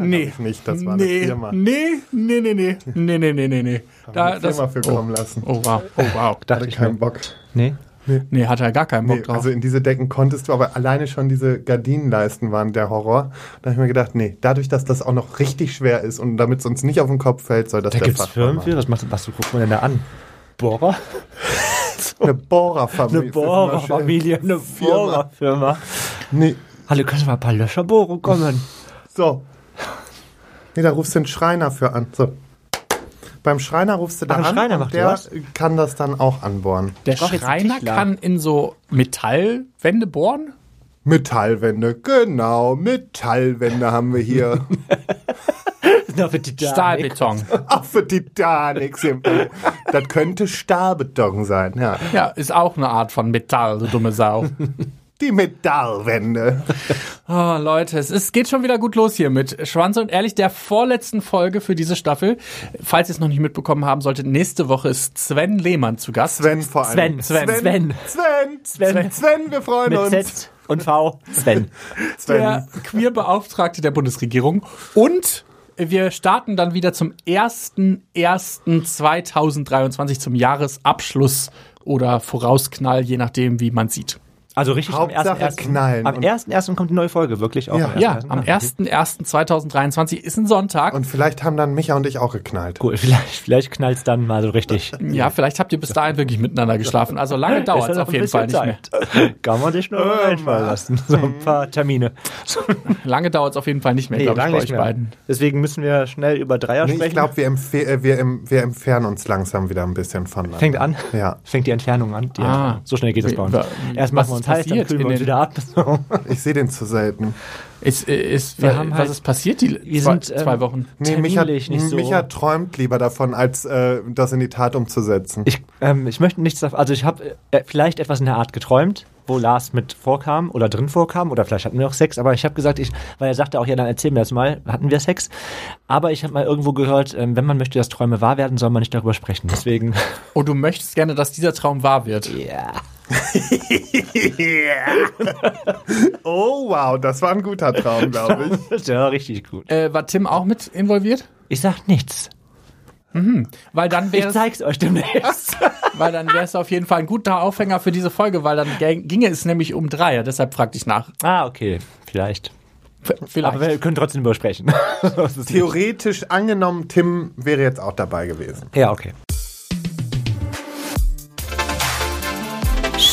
Nee. hab ich nicht, das war nee. eine Firma. Nee, nee, nee, nee. Nee, nee, nee, nee, nee. Da, Eine Firma für kommen lassen. oh, wow. Oh, wow. Hatte keinen Bock. Nee. Nee, hat er gar keinen Bock Nee, drauf. also in diese Decken konntest du, aber alleine schon diese Gardinenleisten waren der Horror. Da habe ich mir gedacht, nee, dadurch, dass das auch noch richtig schwer ist und damit es uns nicht auf den Kopf fällt, soll das Da der gibt's Fachmann Firmen für. Was, macht, was guckt man denn da an? Bohrer? machen. Eine Bohrerfamilie. Eine Bohrerfamilie, eine Firma. Bohrerfirma. Nee, Hallo, können Sie mal ein paar Löscherbohrungen kommen? so. Nee, da rufst du den Schreiner für an. So. Beim Schreiner rufst du da Ach, an Schreiner und macht der was? kann das dann auch anbohren. Der Schreiner kann in so Metallwände bohren? Metallwände, genau, Metallwände haben wir hier. Na, für Titanic. Stahlbeton. Auch für Titanic. Das könnte Stahlbeton sein, ja. Ja, ist auch eine Art von Metall, du dumme Sau. Die Metallwände. Oh, Leute, es ist, geht schon wieder gut los hier mit Schwanze und ehrlich der vorletzten Folge für diese Staffel. Falls ihr es noch nicht mitbekommen haben solltet, nächste Woche ist Sven Lehmann zu Gast. Sven vor allem. Sven, Sven, Sven. Sven, Sven. Sven, wir freuen Mit uns. Z und V. Sven. Sven. der Queerbeauftragte der Bundesregierung. Und wir starten dann wieder zum 1.1.2023 zum Jahresabschluss oder Vorausknall, je nachdem, wie man sieht. Also richtig Hauptsache am 1.1. knallen. Am Und- 1.1. kommt die neue Folge, wirklich auch. Ja. am Ja, 1.1.. am Ah, okay. 1.1.2023 ist ein Sonntag. Und vielleicht haben dann Micha und ich auch geknallt. Cool, vielleicht, vielleicht knallt's dann mal so richtig. ja, vielleicht habt ihr bis dahin wirklich miteinander geschlafen. Also lange dauert es auf jeden Fall nicht mehr. Zeit. Kann man sich nur mal einfallen lassen. So ein paar Termine. Lange dauert es auf jeden Fall nicht mehr, Nee, glaube ich, lange bei nicht euch mehr. beiden. Deswegen müssen wir schnell über Dreier Nee, sprechen. ich glaube, wir, äh, wir, em wir entfernen uns langsam wieder ein bisschen von. Fängt an. Ja. Fängt die Entfernung an. Die Ah. Entfernung. So schnell geht es bei uns. Erst machen wir uns ist heiß, dann passiert kühlen wir in uns den- wieder ab. So. Ich sehe den zu selten. Ist, ist, Wir wa- haben was halt- ist passiert die wir zwei, sind, ähm, zwei Wochen? Nee, Micha, nicht so. Micha träumt lieber davon, als äh, das in die Tat umzusetzen. Ich, ähm, ich möchte nichts davon. Also ich habe äh, vielleicht etwas in der Art geträumt, wo Lars mit vorkam oder drin vorkam oder vielleicht hatten wir auch Sex, aber ich habe gesagt, ich, weil er sagte auch, ja, dann erzähl mir das mal, hatten wir Sex? Aber ich habe mal irgendwo gehört, ähm, wenn man möchte, dass Träume wahr werden, soll man nicht darüber sprechen. Deswegen. Oh, du möchtest gerne, dass dieser Traum wahr wird. Ja. oh, wow, das war ein guter Traum, glaube ich. Ja, richtig gut. Äh, war Tim auch mit involviert? Ich sag nichts. Weil dann Ich wäre zeig's euch demnächst. weil dann wäre es auf jeden Fall ein guter Aufhänger für diese Folge, weil dann ginge es nämlich um Dreier. Deshalb fragte ich nach. ah, okay. Vielleicht. Vielleicht. Aber wir können trotzdem drüber sprechen. Das ist- Theoretisch angenommen, Tim wäre jetzt auch dabei gewesen. ja, okay.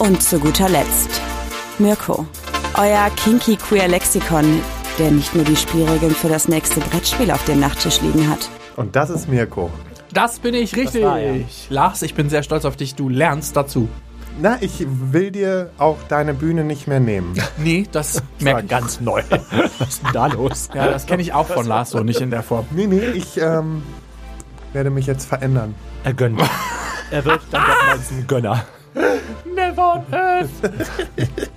Und zu guter Letzt Mirko, euer kinky queer Lexikon, der nicht nur die Spielregeln für das nächste Brettspiel auf dem Nachttisch liegen hat. Und das ist Mirko. das bin ich richtig. war er. Lars, ich bin sehr stolz auf dich. Du lernst dazu. Na, ich will dir auch deine Bühne nicht mehr nehmen. Nee, das ich. ganz neu. Was ist denn da los? Ja, das kenne ich auch von Lars so, nicht in der Form. Nee, nee, ich ähm, werde mich jetzt verändern. Er gönnt. Er wird dann doch mal ein Gönner. On earth.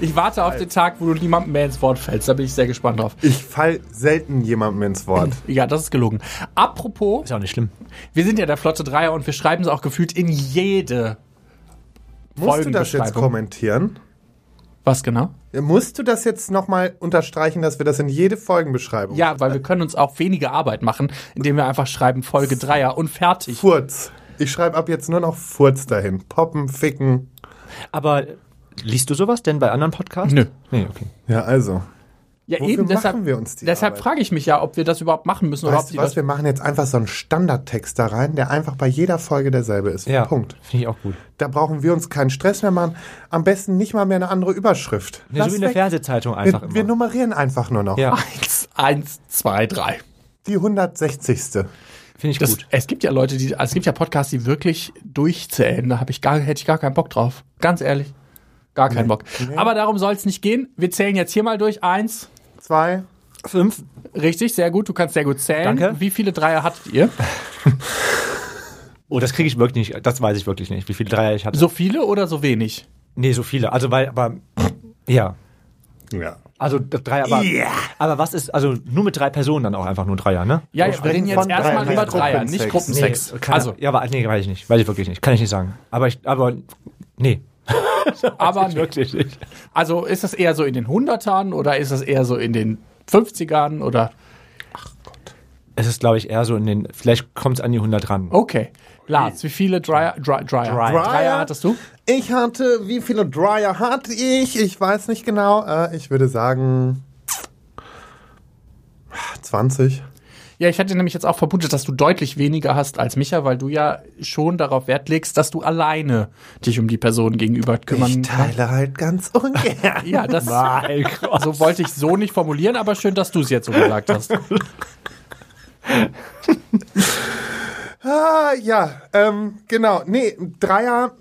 Ich warte auf den Tag, wo du niemandem mehr ins Wort fällst. Da bin ich sehr gespannt drauf. Ich fall selten jemandem ins Wort. Ja, das ist gelogen. Apropos, Ist auch nicht schlimm. wir sind ja der Flotte Dreier und wir schreiben es auch gefühlt in jede Musst du das jetzt Folgenbeschreibung. kommentieren? Was genau? Musst du das jetzt nochmal unterstreichen, dass wir das in jede Folgenbeschreibung Ja, weil wir können uns auch weniger Arbeit machen, indem wir einfach schreiben Folge Dreier und fertig. Furz. Ich schreibe ab jetzt nur noch Furz dahin. Poppen, ficken. Aber liest du sowas denn bei anderen Podcasts? Nö. Nee, okay. Ja, also. Ja, Wofür eben, machen deshalb, wir uns die deshalb Arbeit? frage ich mich ja, ob wir das überhaupt machen müssen oder ob Weißt die du was, wir machen jetzt einfach so einen Standardtext da rein, der einfach bei jeder Folge derselbe ist. Ja. Punkt. Finde ich auch gut. Da brauchen wir uns keinen Stress mehr machen. Am besten nicht mal mehr eine andere Überschrift. Nee, Lass so wie in der. Fernsehzeitung einfach wir, immer. wir nummerieren einfach nur noch. ja, Eins, eins, zwei, drei. Die 160. finde ich Das, gut. es gibt ja Leute, die, also es gibt ja Podcasts, die wirklich durchzählen. Da habe ich gar, hätte ich gar keinen Bock drauf. Ganz ehrlich. Gar keinen Bock. Aber darum soll es nicht gehen. Wir zählen jetzt hier mal durch. Eins, Zwei. Fünf. Richtig, sehr gut. Du kannst sehr gut zählen. Danke. Wie viele Dreier hattet ihr? Oh, das kriege ich wirklich nicht. Das weiß ich wirklich nicht, wie viele Dreier ich hatte. So viele oder so wenig? Nee, so viele. Also, weil, aber, ja. Ja. Also, Dreier, aber, aber was ist, also, nur mit drei Personen dann auch einfach nur Dreier, ne? Ja, Wir ja, reden jetzt erstmal über Dreier, nicht Gruppensex. keine, also, ja, aber, nee, weiß ich nicht. Weiß ich wirklich nicht. Kann ich nicht sagen. Aber ich, aber, nee. aber Wirklich nicht. also ist das eher so in den Hundertern oder ist das eher so in den 50ern oder? Es ist, glaube ich, eher so in den, vielleicht kommt es an die 100 ran. Okay. Lars, wie viele Dreier, Dry, Dryer, Dryer. Dreier hattest du? Ich hatte, wie viele Dryer hatte ich? Ich weiß nicht genau. Äh, ich würde sagen 20. Ja, ich hatte nämlich jetzt auch vermutet, dass du deutlich weniger hast als Micha, weil du ja schon darauf Wert legst, dass du alleine dich um die Person gegenüber kümmern Ich teile halt ganz ungern. Ja, das Mein Gott. so wollte ich so nicht formulieren, aber schön, dass du es jetzt so gesagt hast. Ah, ja, ähm, genau. Nee, Dreier.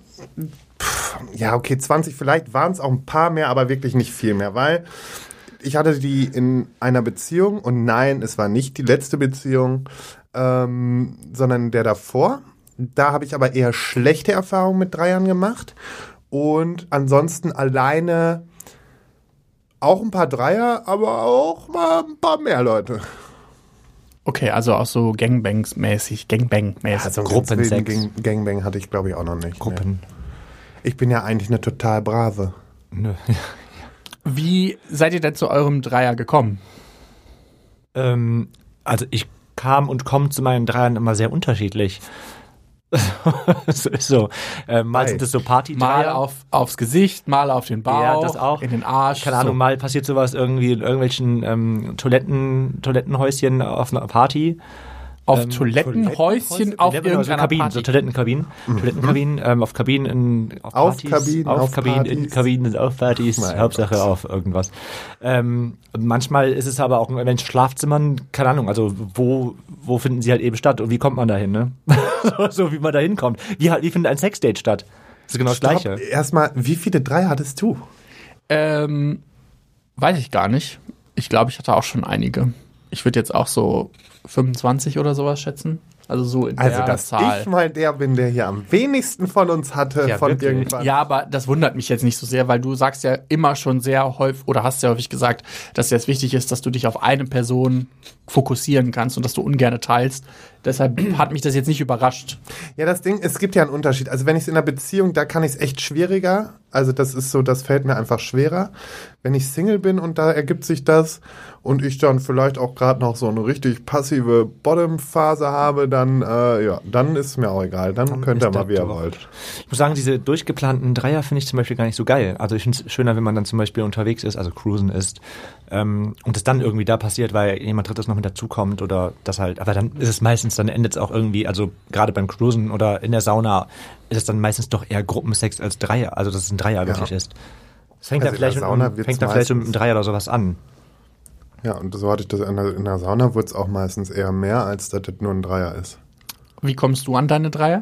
Pff, ja, okay, 20 vielleicht waren es auch ein paar mehr, aber wirklich nicht viel mehr, weil ich hatte die in einer Beziehung und nein, es war nicht die letzte Beziehung, ähm, sondern der davor. Da habe ich aber eher schlechte Erfahrungen mit Dreiern gemacht und ansonsten alleine auch ein paar Dreier, aber auch mal ein paar mehr Leute. Okay, also auch so Gangbangs-mäßig, Gangbang-mäßig. Also Gruppensex. ganz wilden Gang Gangbang hatte ich glaube ich auch noch nicht. Gruppen. Ich bin ja eigentlich eine total brave. Nö. Wie seid ihr denn zu eurem Dreier gekommen? Ähm, also ich kam und komme zu meinen Dreiern immer sehr unterschiedlich. so. Äh, mal sind es so party Mal auf, aufs Gesicht, mal auf den Bauch, Ja, das auch. in den Arsch. Keine Ahnung, so. mal passiert sowas irgendwie in irgendwelchen ähm, Toiletten, Toilettenhäuschen auf einer Party. Auf ähm, Toilettenhäuschen auf genau, irgendeiner Kabinen, Party. so Toilettenkabinen, Toilettenkabinen, ähm, auf Kabinen, in, auf, Auf Partys, Kabinen, auf, auf Kabinen, in Partys. Kabinen, auf Partys, Mein Hauptsache Gott. auf irgendwas. Ähm, manchmal ist es aber auch in Schlafzimmern, keine Ahnung, also wo, wo finden sie halt eben statt und wie kommt man dahin, ne? so, so wie man da hinkommt. Wie, halt- wie findet ein Sexdate statt? Das ist genau das Stopp, Gleiche. Erstmal, wie viele Dreier hattest du? Ähm, weiß ich gar nicht. Ich glaube, ich hatte auch schon einige. Ich würde jetzt auch so 25 oder sowas schätzen. Also so in Also, der dass Zahl. ich mal der bin, der hier am wenigsten von uns hatte, Ja, von wirklich. irgendwann. Ja, aber das wundert mich jetzt nicht so sehr, weil du sagst ja immer schon sehr häufig oder hast ja häufig gesagt, dass jetzt wichtig ist, dass du dich auf eine Person fokussieren kannst und dass du ungerne teilst. Deshalb hat mich das jetzt nicht überrascht. Ja, das Ding, es gibt ja einen Unterschied. Also wenn ich es in einer Beziehung, da kann ich es echt schwieriger. Also das ist so, das fällt mir einfach schwerer. Wenn ich Single bin und da ergibt sich das und ich dann vielleicht auch gerade noch so eine richtig passive Bottom-Phase habe, dann äh, ja, dann ist mir auch egal. Dann, könnt ihr mal, wie ihr wollt. Ich muss sagen, diese durchgeplanten Dreier finde ich zum Beispiel gar nicht so geil. Also ich finde es schöner, wenn man dann zum Beispiel unterwegs ist, also cruisen ist, ähm, und es dann irgendwie da passiert, weil jemand drittes noch mit dazukommt oder das halt, aber dann ist es meistens, dann endet es auch irgendwie, also gerade beim Cruisen oder in der Sauna ist es dann meistens doch eher Gruppensex als Dreier, also dass es ein Dreier wirklich ist. Es fängt Also da vielleicht, mit, fängt da vielleicht mit einem meistens- Dreier oder sowas an. Ja, und so hatte ich das in der, in der Sauna, wurde es auch meistens eher mehr, als dass das nur ein Dreier ist. Wie kommst du an deine Dreier?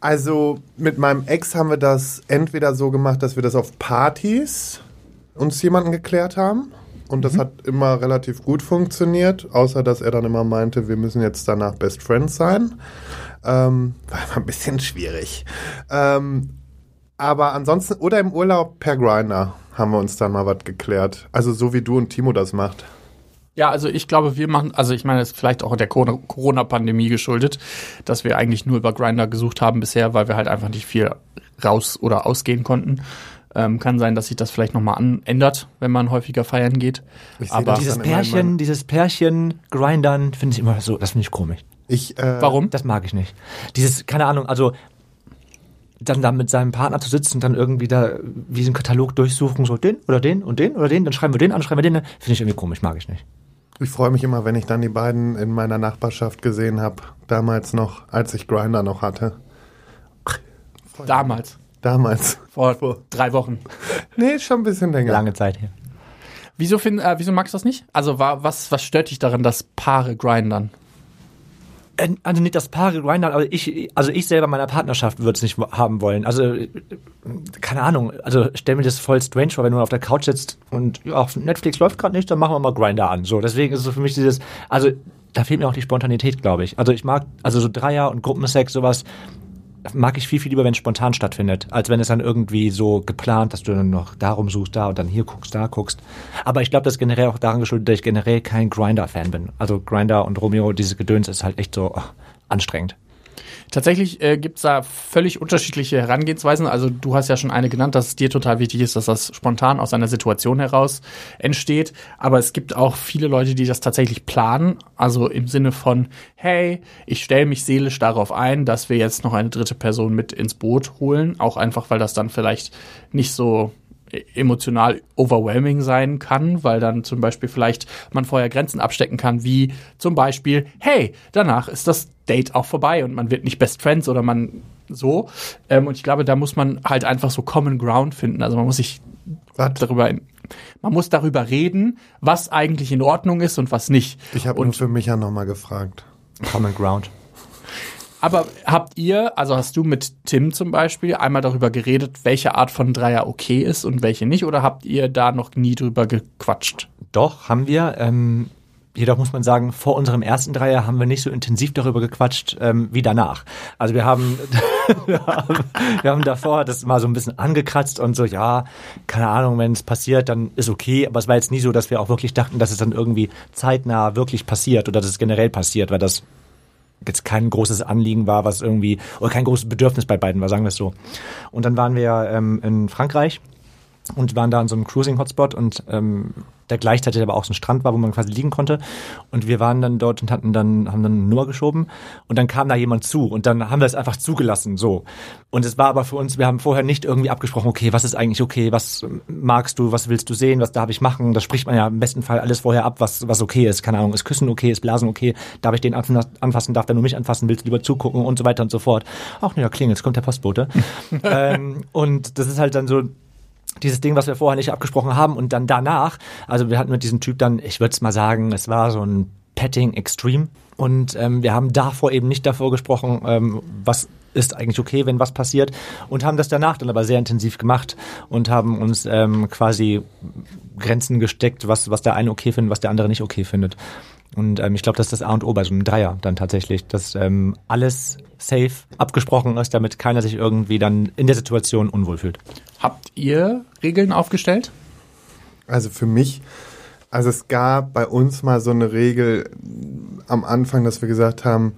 Also mit meinem Ex haben wir das entweder so gemacht, dass wir das auf Partys uns jemanden geklärt haben. Und das hat immer relativ gut funktioniert, außer dass er dann immer meinte, wir müssen jetzt danach Best Friends sein. Ähm, war immer ein bisschen schwierig. Ähm, aber ansonsten, oder im Urlaub per Grinder haben wir uns dann mal was geklärt. Also so wie du und Timo das macht. Ja, also ich glaube, wir machen, also ich meine, es ist vielleicht auch der Corona- Corona-Pandemie geschuldet, dass wir eigentlich nur über Grinder gesucht haben bisher, weil wir halt einfach nicht viel raus oder ausgehen konnten. Ähm, kann sein, dass sich das vielleicht nochmal ändert, wenn man häufiger feiern geht. Ich Aber Dieses Pärchen, dieses Pärchen grindern, finde ich immer so, das finde ich komisch. Ich, äh, warum? Das mag ich nicht. Dieses, keine Ahnung, also dann da mit seinem Partner zu sitzen und dann irgendwie da wie so einen Katalog durchsuchen, so den oder den und den oder den, dann schreiben wir den an, schreiben wir den, an. finde ich irgendwie komisch, mag ich nicht. Ich freue mich immer, wenn ich dann die beiden in meiner Nachbarschaft gesehen habe. Damals noch, als ich Grinder noch hatte. Damals, Damals. vor drei Wochen. Nee, schon ein bisschen länger. Lange Zeit her. Wieso, find, äh, wieso magst du das nicht? Also wa- was, was stört dich daran, dass Paare grindern? Äh, Also nicht das Paar Grinder, aber ich, also ich selber meiner Partnerschaft würde es nicht haben wollen. Also äh, keine Ahnung. Also stell mir das voll strange vor, wenn du auf der Couch sitzt und ja, auf Netflix läuft gerade nicht, dann machen wir mal Grinder an. So, deswegen ist es für mich dieses, also da fehlt mir auch die Spontanität, glaube ich. Also ich mag, also so Dreier und Gruppensex, sowas mag ich viel, viel lieber, wenn es spontan stattfindet, als wenn es dann irgendwie so geplant, dass du dann noch darum suchst, da und dann hier guckst, da guckst. Aber ich glaube, das ist generell auch daran geschuldet, dass ich generell kein Grinder-Fan bin. Also Grinder und Romeo, dieses Gedöns ist halt echt so ach, anstrengend. Tatsächlich äh, gibt's da völlig unterschiedliche Herangehensweisen. Also du hast ja schon eine genannt, dass es dir total wichtig ist, dass das spontan aus einer Situation heraus entsteht. Aber es gibt auch viele Leute, die das tatsächlich planen. Also im Sinne von, hey, ich stelle mich seelisch darauf ein, dass wir jetzt noch eine dritte Person mit ins Boot holen. Auch einfach, weil das dann vielleicht nicht so emotional overwhelming sein kann, weil dann zum Beispiel vielleicht man vorher Grenzen abstecken kann, wie zum Beispiel, hey, danach ist das Date auch vorbei und man wird nicht Best Friends oder man so. Ähm, und ich glaube, da muss man halt einfach so Common Ground finden. Also man muss sich Was? darüber, man muss darüber reden, was eigentlich in Ordnung ist und was nicht. Ich habe nur für Micha nochmal gefragt. Common Ground. Aber habt ihr, also hast du mit Tim zum Beispiel einmal darüber geredet, welche Art von Dreier okay ist und welche nicht? Oder habt ihr da noch nie drüber gequatscht? Doch, haben wir. Ähm, jedoch muss man sagen, vor unserem ersten Dreier haben wir nicht so intensiv darüber gequatscht ähm, wie danach. Also wir haben, wir haben, wir haben davor das mal so ein bisschen angekratzt und so, ja, keine Ahnung, wenn es passiert, dann ist okay. Aber es war jetzt nie so, dass wir auch wirklich dachten, dass es dann irgendwie zeitnah wirklich passiert oder dass es generell passiert, weil das jetzt kein großes Anliegen war, was irgendwie, oder kein großes Bedürfnis bei beiden war, sagen wir es so. Und dann waren wir ähm, in Frankreich und waren da an so einem Cruising-Hotspot und ähm, der gleichzeitig aber auch so ein Strand war, wo man quasi liegen konnte. Und wir waren dann dort und hatten dann, haben dann eine Nummer geschoben und dann kam da jemand zu und dann haben wir es einfach zugelassen, so. Und es war aber für uns, wir haben vorher nicht irgendwie abgesprochen, okay, was ist eigentlich okay, was magst du, was willst du sehen, was darf ich machen? Das spricht man ja im besten Fall alles vorher ab, was, was okay ist. Keine Ahnung, ist Küssen okay, ist Blasen okay, darf ich den anfassen, darf der nur mich anfassen, willst du lieber zugucken und so weiter und so fort. Ach, nee, da klingelt, jetzt kommt der Postbote. ähm, und das ist halt dann so, dieses Ding, was wir vorher nicht abgesprochen haben. Und dann danach, also wir hatten mit diesem Typ dann, ich würde es mal sagen, es war so ein Petting Extreme. Und ähm, wir haben davor eben nicht davor gesprochen, ähm, was ist eigentlich okay, wenn was passiert. Und haben das danach dann aber sehr intensiv gemacht und haben uns ähm, quasi Grenzen gesteckt, was, was der eine okay findet, was der andere nicht okay findet. Und ähm, ich glaube, das ist das A und O bei so einem Dreier dann tatsächlich, dass ähm, alles safe abgesprochen ist, damit keiner sich irgendwie dann in der Situation unwohl fühlt. Habt ihr Regeln aufgestellt? Also für mich, also es gab bei uns mal so eine Regel am Anfang, dass wir gesagt haben,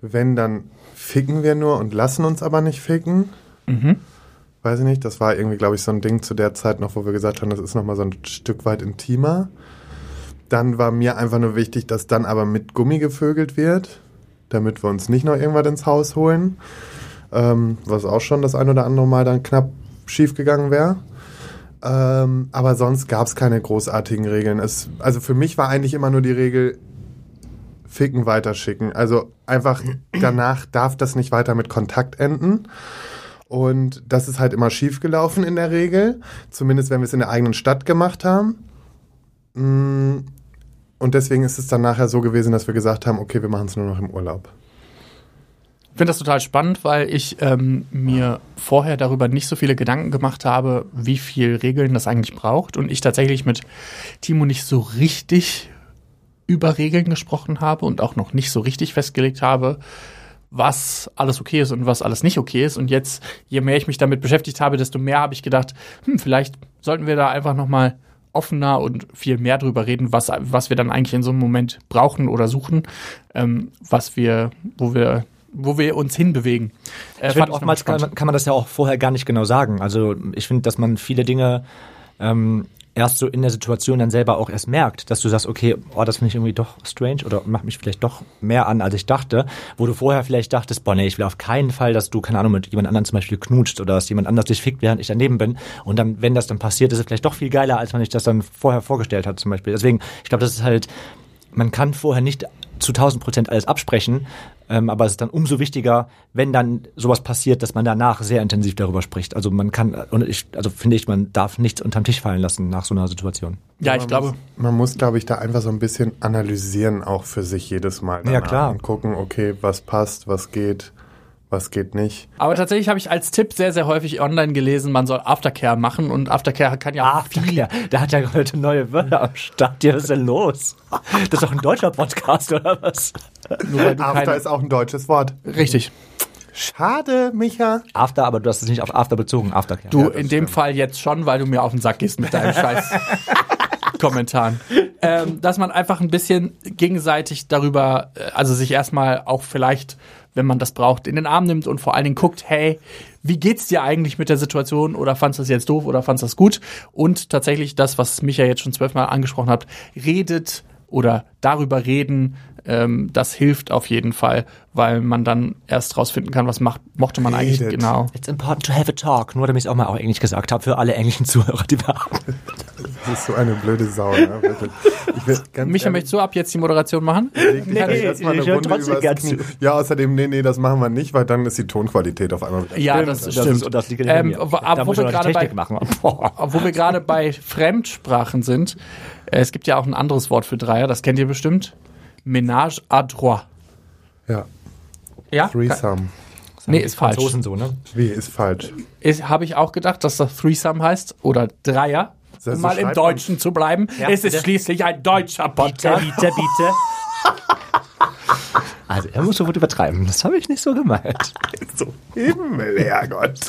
wenn, dann ficken wir nur und lassen uns aber nicht ficken. Mhm. Weiß ich nicht, das war irgendwie, glaube ich, so ein Ding zu der Zeit noch, wo wir gesagt haben, das ist nochmal so ein Stück weit intimer. Dann war mir einfach nur wichtig, dass dann aber mit Gummi gevögelt wird, damit wir uns nicht noch irgendwas ins Haus holen. Ähm, was auch schon das ein oder andere Mal dann knapp schief gegangen wäre. Ähm, aber sonst gab es keine großartigen Regeln. Es, also für mich war eigentlich immer nur die Regel, ficken weiterschicken. Also einfach danach darf das nicht weiter mit Kontakt enden. Und das ist halt immer schief gelaufen in der Regel. Zumindest wenn wir es in der eigenen Stadt gemacht haben. Und deswegen ist es dann nachher so gewesen, dass wir gesagt haben, okay, wir machen es nur noch im Urlaub. Ich finde das total spannend, weil ich ähm, mir vorher darüber nicht so viele Gedanken gemacht habe, wie viel Regeln das eigentlich braucht. Und ich tatsächlich mit Timo nicht so richtig über Regeln gesprochen habe und auch noch nicht so richtig festgelegt habe, was alles okay ist und was alles nicht okay ist. Und jetzt, je mehr ich mich damit beschäftigt habe, desto mehr habe ich gedacht, hm, vielleicht sollten wir da einfach noch mal offener und viel mehr drüber reden, was, was wir dann eigentlich in so einem Moment brauchen oder suchen, ähm, was wir, wo wir wo wir uns hinbewegen. Äh, Ich finde, oftmals kann, kann man das ja auch vorher gar nicht genau sagen. Also ich finde, dass man viele Dinge ähm, erst so in der Situation dann selber auch erst merkt, dass du sagst, okay, oh, das finde ich irgendwie doch strange oder macht mich vielleicht doch mehr an, als ich dachte, wo du vorher vielleicht dachtest, boah, nee, ich will auf keinen Fall, dass du, keine Ahnung, mit jemand anderem zum Beispiel knutscht oder dass jemand anders dich fickt, während ich daneben bin. Und dann, wenn das dann passiert, ist es vielleicht doch viel geiler, als man sich das dann vorher vorgestellt hat zum Beispiel. Deswegen, ich glaube, das ist halt, man kann vorher nicht zu 1000 Prozent alles absprechen, Ähm, aber es ist dann umso wichtiger, wenn dann sowas passiert, dass man danach sehr intensiv darüber spricht. Also man kann, und ich, also finde ich, man darf nichts unterm Tisch fallen lassen nach so einer Situation. Ja, ich glaube, Man muss, glaube ich, da einfach so ein bisschen analysieren, auch für sich jedes Mal. Ja, klar. Und gucken, okay, was passt, was geht, was geht nicht. aber tatsächlich habe ich als Tipp sehr, sehr häufig online gelesen, man soll Aftercare machen und Aftercare kann ja Aftercare, der hat ja heute neue Wörter am Start. Ja, was ist denn los? Das ist doch ein deutscher Podcast, oder was? nur weil du After keine, ist auch ein deutsches Wort. Richtig. Schade, Micha. After, aber du hast es nicht auf After bezogen, Aftercare. Du in dem Fall jetzt schon, weil du mir auf den Sack gehst mit deinem Scheiß. Kommentaren. Ähm, dass man einfach ein bisschen gegenseitig darüber, äh, also sich erstmal auch vielleicht, wenn man das braucht, in den Arm nimmt und vor allen Dingen guckt, hey, wie geht's dir eigentlich mit der Situation oder fandst du das jetzt doof oder fandst du das gut? Und tatsächlich das, was Micha jetzt schon zwölfmal angesprochen hat, redet oder darüber reden, ähm, das hilft auf jeden Fall, weil man dann erst rausfinden kann, was macht, mochte man eigentlich Redet. genau. It's important to have a talk. Nur damit ich es auch mal auf Englisch gesagt habe, für alle englischen Zuhörer, die wir haben. Das ist so eine blöde Sau, ne? Wirklich. Ich will ganz Micha, ehrlich, möchtest du ab jetzt die Moderation machen? leg Nee, nicht erstmal eine Runde trotzdem übers Knie. Ja, außerdem, nee, nee, das machen wir nicht, weil dann ist die Tonqualität auf einmal wieder. Ja, Stimmt, das, das stimmt. ist- und das liegt ähm, mir. wo, Da wir gerade bei, Technik machen. Boah. wo wir gerade bei Fremdsprachen sind, äh, es gibt ja auch ein anderes Wort für Dreier, das kennt ihr bestimmt. Ménage à trois. Ja, Ja? Threesome. Nee, ist falsch. Franzosen so, ne? Wie, ist falsch. Habe ich auch gedacht, dass das Threesome heißt oder Dreier. So- Um so mal im Deutschen zu bleiben. Ja, es ist bitte. schließlich ein deutscher Bitte, Podcast. bitte, bitte. Also, er muss sofort übertreiben. Das habe ich nicht so gemeint. So, Himmel, Herrgott.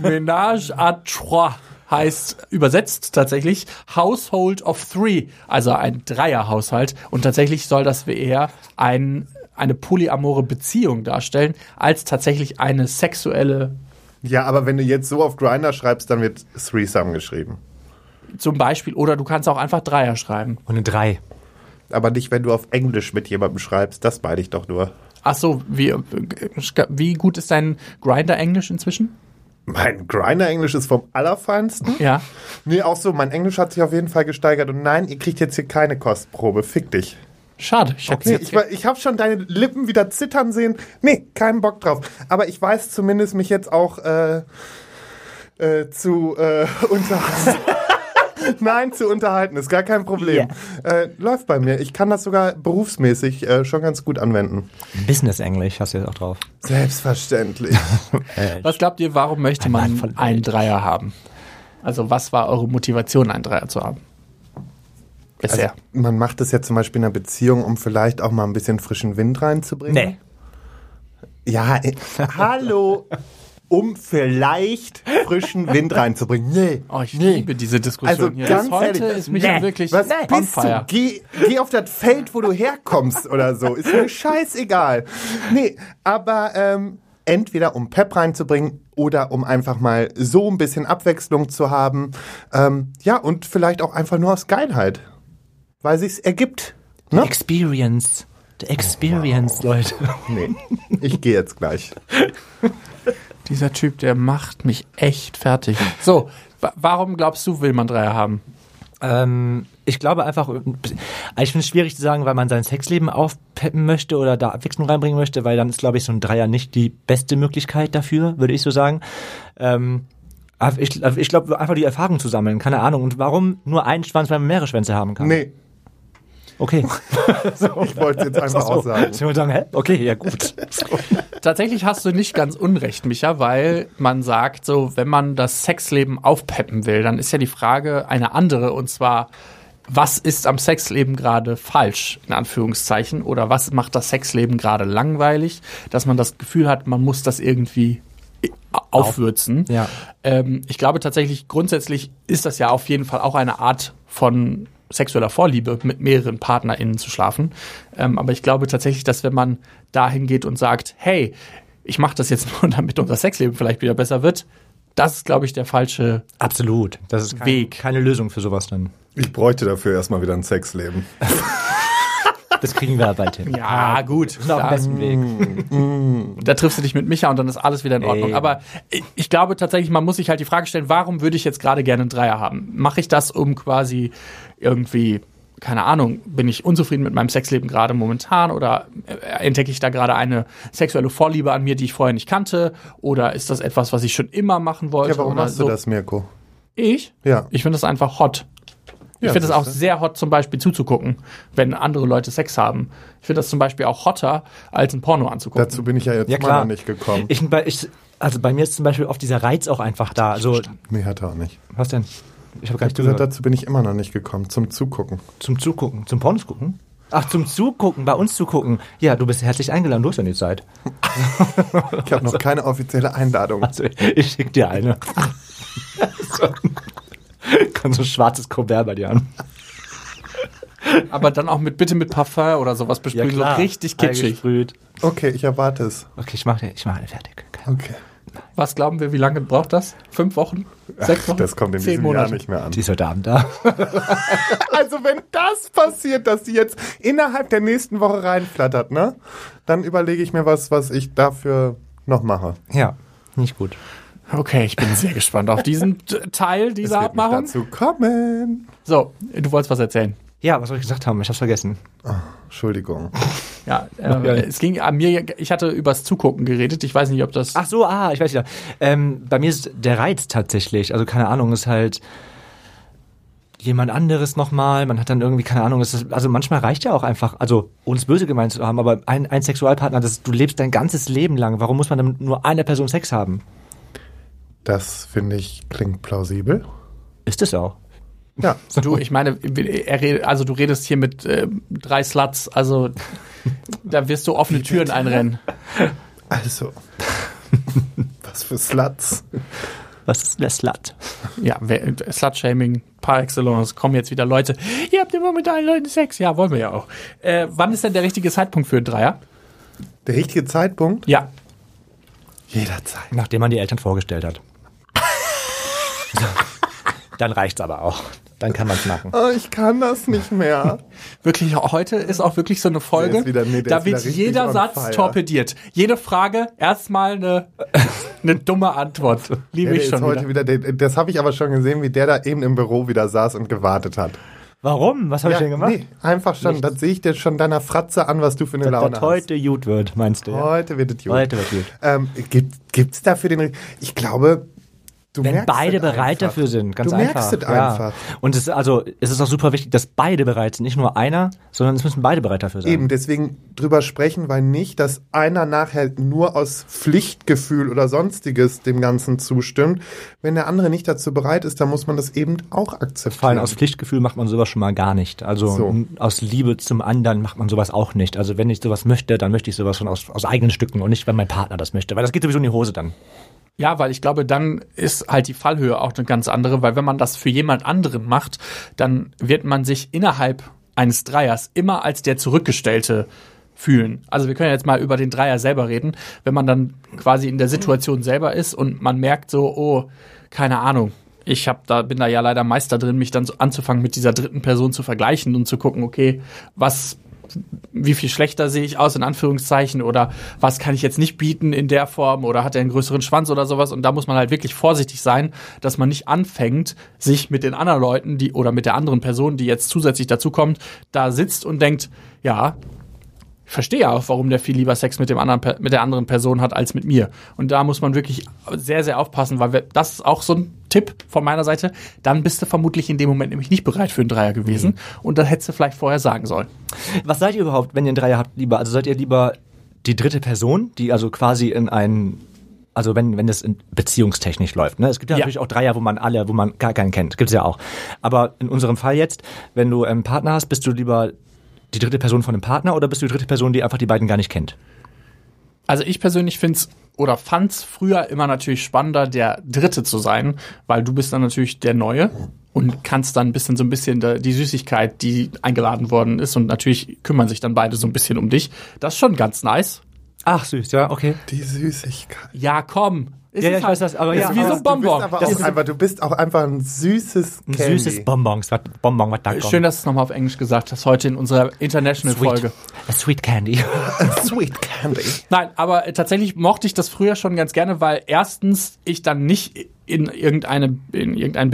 Ménage à trois heißt übersetzt tatsächlich Household of Three, also ein Dreierhaushalt. Und tatsächlich soll das eher ein, eine polyamore Beziehung darstellen, als tatsächlich eine sexuelle, Ja, aber wenn du jetzt so auf Grinder schreibst, dann wird Threesome geschrieben. zum Beispiel. Oder du kannst auch einfach Dreier schreiben. Und eine Drei. Aber nicht, wenn du auf Englisch mit jemandem schreibst. Das meine ich doch nur. Ach so, wie, wie gut ist dein Grinder-Englisch inzwischen? Mein Grinder-Englisch ist vom Allerfeinsten. Ja. Nee, auch so, mein Englisch hat sich auf jeden Fall gesteigert. Und nein, ihr kriegt jetzt hier keine Kostprobe. Fick dich. Schade. Ich jetzt ich, ich habe schon deine Lippen wieder zittern sehen. Nee, keinen Bock drauf. Aber ich weiß zumindest mich jetzt auch äh, äh, zu äh, unterhalten. Nein, zu unterhalten, ist gar kein Problem. Äh, läuft bei mir. Ich kann das sogar berufsmäßig äh, schon ganz gut anwenden. Business-Englisch hast du jetzt auch drauf. Selbstverständlich. Was glaubt ihr, warum möchte man von einen Dreier haben? Also was war eure Motivation, einen Dreier zu haben? Bisher. Also, man macht das ja zum Beispiel in einer Beziehung, um vielleicht auch mal ein bisschen frischen Wind reinzubringen. Nee. Ja, äh, hallo. Um vielleicht frischen Wind reinzubringen. Nee. oh, ich liebe diese Diskussion Also hier. ganz heute ehrlich, ist Micha nee. wirklich Was on bist du? Geh, geh auf das Feld, wo du herkommst oder so. Ist mir scheißegal. Nee, aber ähm, entweder um Pep reinzubringen oder um einfach mal so ein bisschen Abwechslung zu haben. Ähm, ja, und vielleicht auch einfach nur aus Geilheit. Weil sich's ergibt. Ne? Experience. The Experience, Leute. Nee, ich gehe jetzt gleich. Dieser Typ, der macht mich echt fertig. So, wa warum glaubst du, will man Dreier haben? Ähm, ich glaube einfach, ich finde es schwierig zu sagen, weil man sein Sexleben aufpeppen möchte oder da Abwechslung reinbringen möchte, weil dann ist, glaube ich, so ein Dreier nicht die beste Möglichkeit dafür, würde ich so sagen. Ähm, ich, ich glaube, einfach die Erfahrung zu sammeln, keine Ahnung. Und warum nur einen Schwanz, weil man mehrere Schwänze haben kann? Nee, Okay. ich wollte es jetzt einfach auch sagen. Ich würde sagen, hä? Okay, ja gut. Tatsächlich hast du nicht ganz unrecht, Micha, weil man sagt, so, wenn man das Sexleben aufpeppen will, dann ist ja die Frage eine andere und zwar, was ist am Sexleben gerade falsch, in Anführungszeichen, oder was macht das Sexleben gerade langweilig, dass man das Gefühl hat, man muss das irgendwie aufwürzen. Ja. Ähm, ich glaube tatsächlich, grundsätzlich ist das ja auf jeden Fall auch eine Art von sexueller Vorliebe, mit mehreren PartnerInnen zu schlafen. Ähm, aber ich glaube tatsächlich, dass wenn man dahin geht und sagt, hey, ich mache das jetzt nur, damit unser Sexleben vielleicht wieder besser wird, das ist, glaube ich, der falsche Absolut. Das ist kein, Weg. keine Lösung für sowas dann. Ich bräuchte dafür erstmal wieder ein Sexleben. Das kriegen wir bald hin. Ja, gut. Wir sind auf dem Da, besten Weg. da triffst du dich mit Micha und dann ist alles wieder in Ordnung. Ey. Aber ich, ich glaube tatsächlich, man muss sich halt die Frage stellen, warum würde ich jetzt gerade gerne einen Dreier haben? Mache ich das, um quasi irgendwie, keine Ahnung, bin ich unzufrieden mit meinem Sexleben gerade momentan oder äh, entdecke ich da gerade eine sexuelle Vorliebe an mir, die ich vorher nicht kannte oder ist das etwas, was ich schon immer machen wollte? Ja, warum machst so? du das, Mirko? Ich? Ja. Ich finde das einfach hot. Ich Ja, finde es auch sehr hot, zum Beispiel zuzugucken, wenn andere Leute Sex haben. Ich finde das zum Beispiel auch hotter, als ein Porno anzugucken. Dazu bin ich ja jetzt Ja, immer klar. noch nicht gekommen. Ich, ich, also bei mir ist zum Beispiel oft dieser Reiz auch einfach da. Also, nee, hat er auch nicht. was denn? Ich habe gar Ich nicht gesagt, dazu bin ich immer noch nicht gekommen, zum Zugucken. Zum Zugucken. Zum Pornos gucken? Ach, zum Zugucken, bei uns zugucken. Ja, du bist herzlich eingeladen, du hast ja die Zeit. Ich habe noch keine offizielle Einladung. Also, ich schick dir eine. Kommt so ein schwarzes Colbert bei dir an. Aber dann auch mit bitte mit Parfum oder sowas besprühen, so richtig kitschig. Eingesprüht. Okay, ich erwarte es. Okay, ich mache ich mach eine fertig. Okay. Okay. Was glauben wir, wie lange braucht das? Fünf Wochen? Sechs Wochen? Das kommt in Zehn diesem Monate. Jahr nicht mehr an. Die ist heute Abend da. Also wenn das passiert, dass die jetzt innerhalb der nächsten Woche reinflattert, ne? Dann überlege ich mir was, was ich dafür noch mache. Ja, nicht gut. Okay, ich bin sehr gespannt auf diesen Teil Es dieser wird nicht Abmachung. dazu kommen. So, du wolltest was erzählen. Ja, was soll ich gesagt haben? Ich hab's vergessen. Entschuldigung. Ja, äh, es ging an mir, ich hatte übers Zugucken geredet. Ich weiß nicht, ob das. Ach so, ah, ich weiß ja. Ähm, bei mir ist der Reiz tatsächlich, also keine Ahnung, ist halt jemand anderes nochmal, man hat dann irgendwie, keine Ahnung, es ist, also manchmal reicht ja auch einfach, also uns böse gemeint zu haben, aber ein, ein Sexualpartner, das, du lebst dein ganzes Leben lang, warum muss man dann nur einer Person Sex haben? Das finde ich klingt plausibel. Ist es auch. Ja. Du, ich meine, er also du redest hier mit äh, drei Sluts, also da wirst du offene Türen einrennen. Also. was für Sluts. Was ist der Slut? Ja, Slut-Shaming par excellence. Kommen jetzt wieder Leute. Ihr habt immer mit allen Leuten Sex. Ja, wollen wir ja auch. Äh, wann ist denn der richtige Zeitpunkt für einen Dreier? Der richtige Zeitpunkt? Ja. Jederzeit. Nachdem man die Eltern vorgestellt hat. so. Dann reicht's aber auch. Dann kann man's machen. Oh, ich kann das nicht mehr. Wirklich, heute ist auch wirklich so eine Folge. Ist wieder- nee, da wird jeder Satz fire. torpediert. Jede Frage erstmal eine, eine dumme Antwort. Liebe Ja, der ich schon heute wieder. wieder. der, das habe ich aber schon gesehen, wie der da eben im Büro wieder saß und gewartet hat. Warum? Was habe ich denn gemacht? Nee, einfach schon. Das sehe ich dir schon deiner Fratze an, was du für eine Dass Laune das hast. heute gut wird, meinst du? Ja? Heute wird es gut. Heute wird gut. Ähm, gibt, gibt's dafür den. Ich glaube, du Wenn beide bereit einfach. dafür sind, ganz du einfach. merkst es Ja. einfach. Und es ist also, es ist auch super wichtig, dass beide bereit sind. Nicht nur einer, sondern es müssen beide bereit dafür sein. Eben, deswegen drüber sprechen, weil nicht, dass einer nachher nur aus Pflichtgefühl oder sonstiges dem Ganzen zustimmt. Wenn der andere nicht dazu bereit ist, dann muss man das eben auch Vor allem akzeptieren. aus Pflichtgefühl macht man sowas schon mal gar nicht. Also So. aus Liebe zum anderen macht man sowas auch nicht. Also wenn ich sowas möchte, dann möchte ich sowas schon aus, aus eigenen Stücken und nicht, wenn mein Partner das möchte. Weil das geht sowieso in die Hose dann. Ja, weil ich glaube, dann ist halt die Fallhöhe auch eine ganz andere, weil wenn man das für jemand anderen macht, dann wird man sich innerhalb eines Dreiers immer als der Zurückgestellte fühlen. Also wir können jetzt mal über den Dreier selber reden. Wenn man dann quasi in der Situation selber ist und man merkt so, oh, keine Ahnung, ich hab da bin da ja leider Meister drin, mich dann so anzufangen mit dieser dritten Person zu vergleichen und zu gucken, okay, was wie viel schlechter sehe ich aus, in Anführungszeichen, oder was kann ich jetzt nicht bieten in der Form, oder hat er einen größeren Schwanz oder sowas. Und da muss man halt wirklich vorsichtig sein, dass man nicht anfängt, sich mit den anderen Leuten, die, oder mit der anderen Person, die jetzt zusätzlich dazukommt, da sitzt und denkt, ja, ich verstehe auch, warum der viel lieber Sex mit dem anderen, mit der anderen Person hat als mit mir. Und da muss man wirklich sehr, sehr aufpassen, weil wir, das ist auch so ein Tipp von meiner Seite. Dann bist du vermutlich in dem Moment nämlich nicht bereit für einen Dreier gewesen. Und das hättest du vielleicht vorher sagen sollen. Was seid ihr überhaupt, wenn ihr einen Dreier habt, lieber? Also seid ihr lieber die dritte Person, die also quasi in einen also wenn, wenn das in beziehungstechnisch läuft. Ne? Es gibt ja, Ja. natürlich auch Dreier, wo man alle, wo man gar keinen kennt. Gibt's ja auch. Aber in unserem Fall jetzt, wenn du einen Partner hast, bist du lieber die dritte Person von einem Partner oder bist du die dritte Person, die einfach die beiden gar nicht kennt? Also ich persönlich find's oder fand's früher immer natürlich spannender, der Dritte zu sein, weil du bist dann natürlich der Neue und kannst dann ein bisschen so ein bisschen die Süßigkeit, die eingeladen worden ist und natürlich kümmern sich dann beide so ein bisschen um dich. Das ist schon ganz nice. Ach süß, ja, okay. Die Süßigkeit. Ja, komm. Es Ja, ja, ist ich weiß das, aber ja, ist wie so ein Du bist, Bonbon. aber Das auch ist einfach, du bist auch einfach ein süßes Ein Candy. süßes Bonbons, was Bonbon, was da kommt. schön, dass du es nochmal auf Englisch gesagt hast, heute in unserer International-Folge. A sweet candy. Sweet Candy. Nein, aber äh, tatsächlich mochte ich das früher schon ganz gerne, weil erstens ich dann nicht in irgendeine in irgendeinen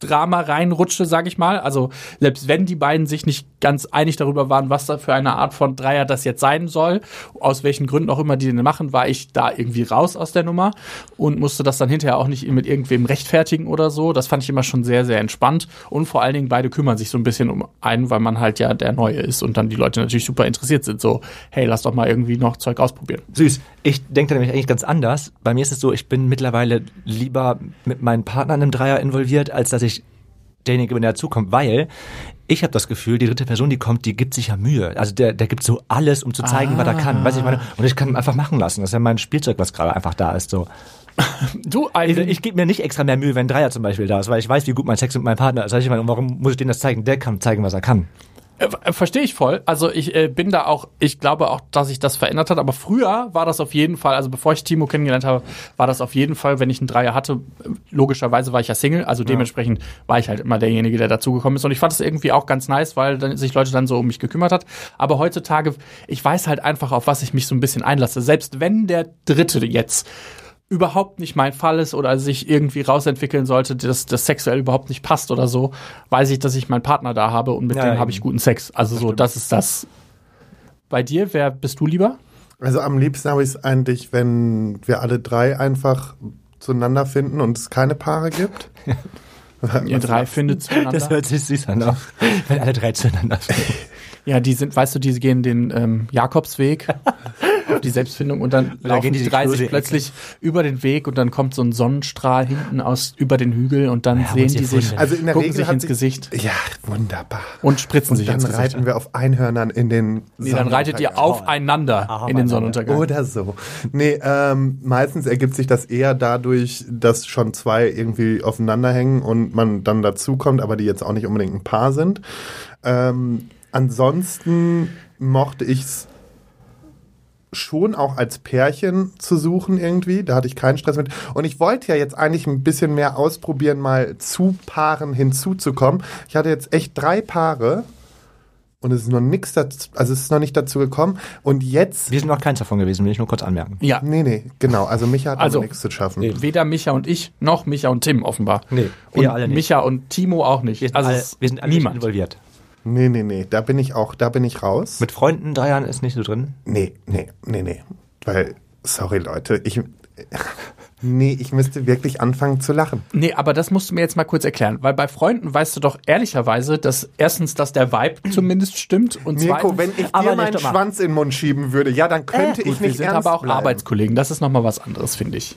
Drama reinrutschte, sag ich mal. Also selbst wenn die beiden sich nicht ganz einig darüber waren, was da für eine Art von Dreier das jetzt sein soll, aus welchen Gründen auch immer die den machen, war ich da irgendwie raus aus der Nummer und musste das dann hinterher auch nicht mit irgendwem rechtfertigen oder so. Das fand ich immer schon sehr, sehr entspannt. Und vor allen Dingen beide kümmern sich so ein bisschen um einen, weil man halt ja der Neue ist und dann die Leute natürlich super interessiert sind. So, hey, lass doch mal irgendwie noch Zeug ausprobieren. Süß. Ich denke da nämlich eigentlich ganz anders. Bei mir ist es so, ich bin mittlerweile lieber mit meinen Partnern im Dreier involviert, als dass ich derjenige bin, der dazukommt, weil ich habe das Gefühl, die dritte Person, die kommt, die gibt sich ja Mühe. Also der, der gibt so alles, um zu zeigen, was er kann. Weiß ich meine? Und ich kann ihn einfach machen lassen. Das ist ja mein Spielzeug, was gerade einfach da ist. So. Du, Also ich gebe mir nicht extra mehr Mühe, wenn Dreier zum Beispiel da ist, weil ich weiß, wie gut mein Sex mit meinem Partner ist. Sag ich meine, und warum muss ich denen das zeigen? Der kann zeigen, was er kann. Äh, Verstehe ich voll. Also ich äh, bin da auch, ich glaube auch, dass sich das verändert hat. Aber früher war das auf jeden Fall, also bevor ich Timo kennengelernt habe, war das auf jeden Fall, wenn ich einen Dreier hatte, äh, logischerweise war ich ja Single, also dementsprechend war ich halt immer derjenige, der dazugekommen ist. Und ich fand es irgendwie auch ganz nice, weil dann sich Leute dann so um mich gekümmert hat. Aber heutzutage, ich weiß halt einfach, auf was ich mich so ein bisschen einlasse. Selbst wenn der Dritte jetzt überhaupt nicht mein Fall ist oder sich irgendwie rausentwickeln sollte, dass das sexuell überhaupt nicht passt oder so, weiß ich, dass ich meinen Partner da habe und mit Ja, dem habe ich guten Sex. Also so, das ist das. Bei dir, wer bist du lieber? Also am liebsten habe ich es eigentlich, wenn wir alle drei einfach zueinander finden und es keine Paare gibt. Ihr drei findet Das zueinander. hört sich süß an, auch. wenn alle drei zueinander sind. Ja, die sind, weißt du, die gehen den ähm, Jakobsweg auf die Selbstfindung und dann da laufen gehen die die die 30 Klose- plötzlich über den Weg und dann kommt so ein Sonnenstrahl hinten aus über den Hügel und dann Ja, sehen die sich. Also in der gucken Regel sich ins sich- Gesicht Ja, wunderbar. und spritzen Und sich dann ins Gesicht. reiten wir auf Einhörnern in den Nee, dann reitet ihr aufeinander in den Sonnenuntergang. Oder so. Nee, ähm, meistens ergibt sich das eher dadurch, dass schon zwei irgendwie aufeinander hängen und man dann dazukommt, aber die jetzt auch nicht unbedingt ein Paar sind. Ähm, ansonsten mochte ich es schon auch als Pärchen zu suchen irgendwie. Da hatte ich keinen Stress mit. Und ich wollte ja jetzt eigentlich ein bisschen mehr ausprobieren, mal zu Paaren hinzuzukommen. Ich hatte jetzt echt drei Paare. Und es ist noch nichts dazu, also es ist noch nicht dazu gekommen. Und jetzt, Wir sind noch keins davon gewesen, will ich nur kurz anmerken. Ja, nee, nee, genau. Also Micha hat Also, nichts zu schaffen. weder Micha und ich, noch Micha und Tim offenbar. Nee, und wir alle nicht. Micha und Timo auch nicht. Wir sind also alle, wir sind alle niemand. involviert. Nee, nee, nee. Da bin ich auch, da bin ich raus. Mit Freunden, Dreiern ist nicht so drin. nee, nee, nee, nee. Weil, sorry Leute, ich, nee, ich müsste wirklich anfangen zu lachen. Nee, aber das musst du mir jetzt mal kurz erklären, weil bei Freunden weißt du doch ehrlicherweise, dass erstens, dass der Vibe zumindest stimmt und Mirko, zweitens, wenn ich Aber dir meinen. Schwanz in den Mund schieben würde, ja, dann könnte ich Gut, wir nicht sind ernst aber auch bleiben. Arbeitskollegen. Das ist nochmal was anderes, finde ich.